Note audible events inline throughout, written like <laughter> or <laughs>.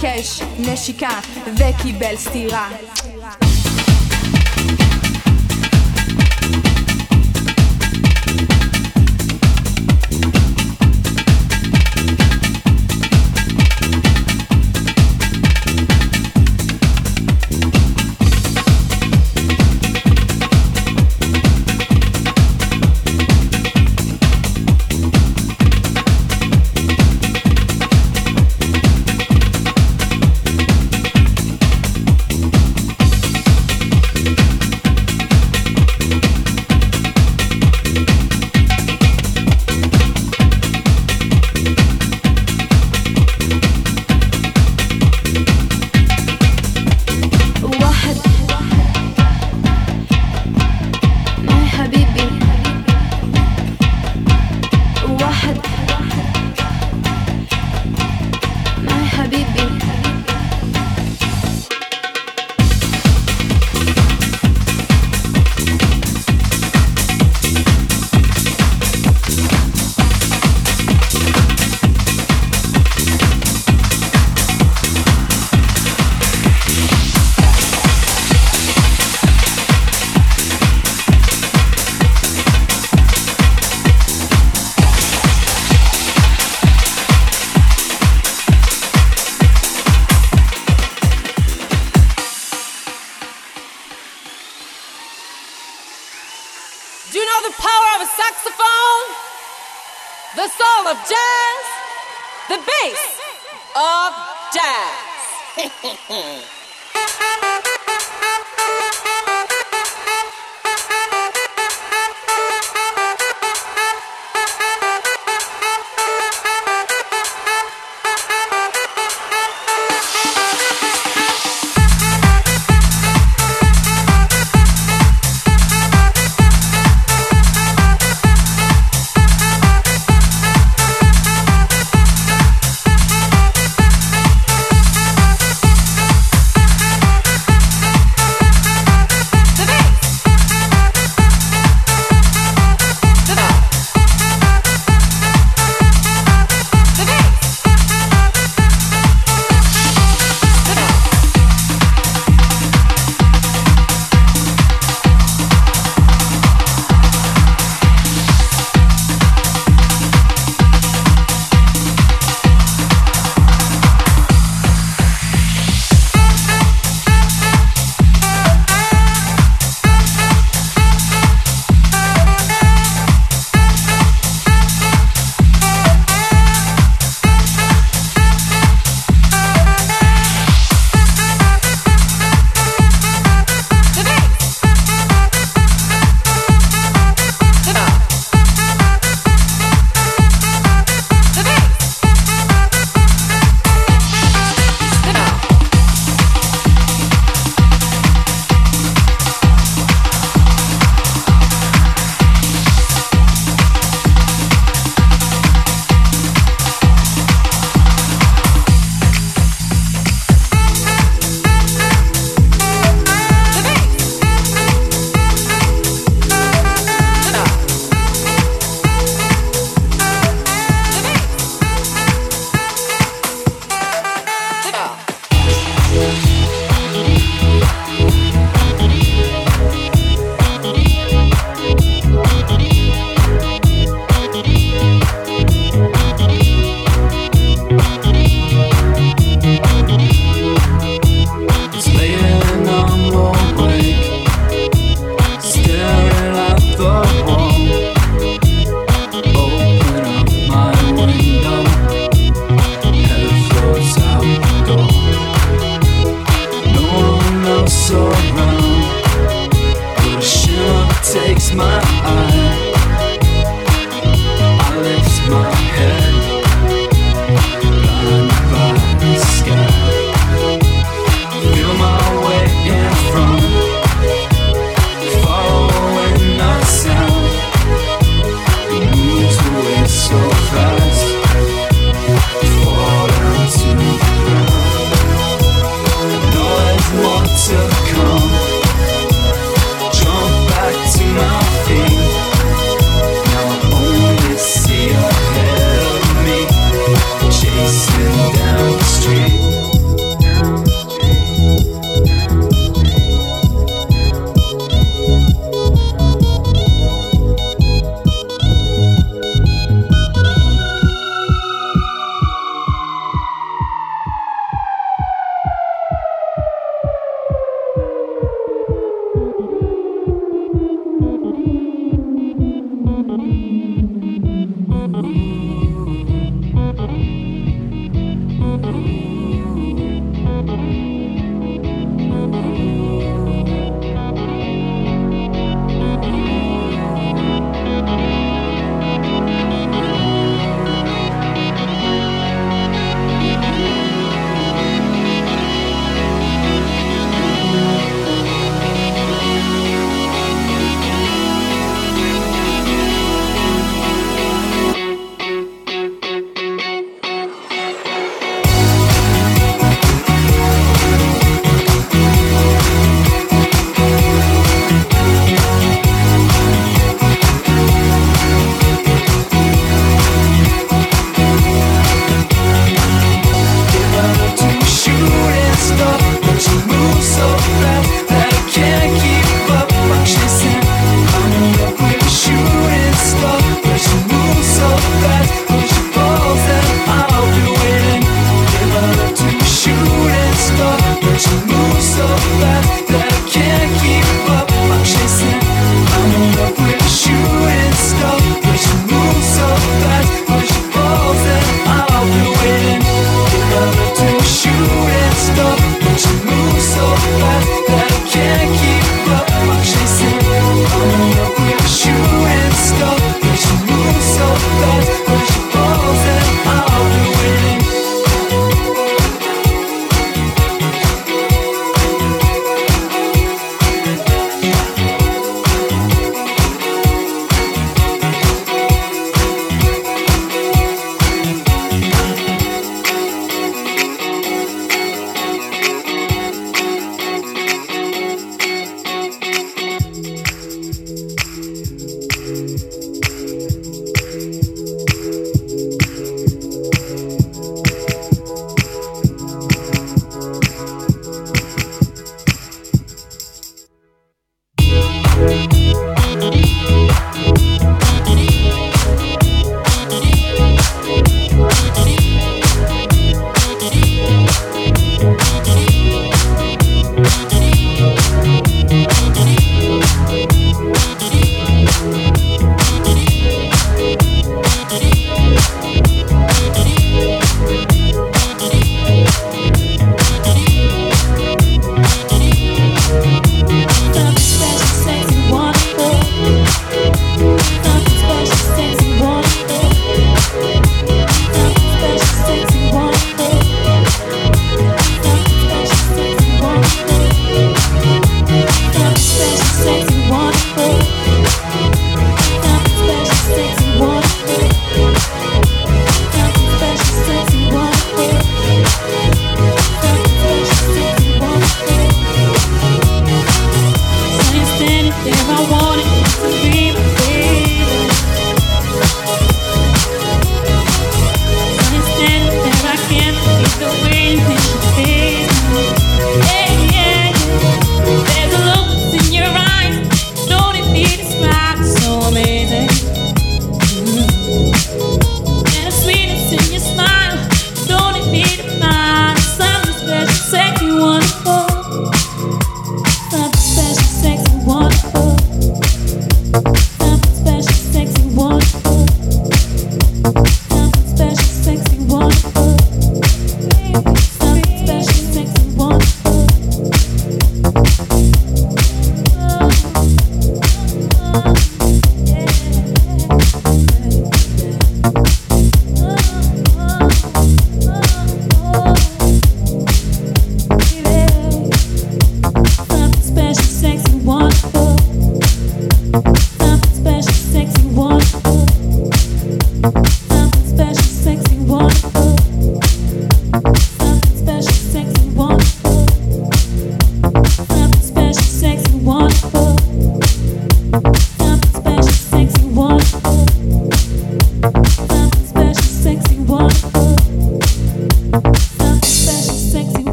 ביקש נשיקה וקיבל סטירה to come. <laughs>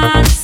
man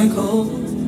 天空。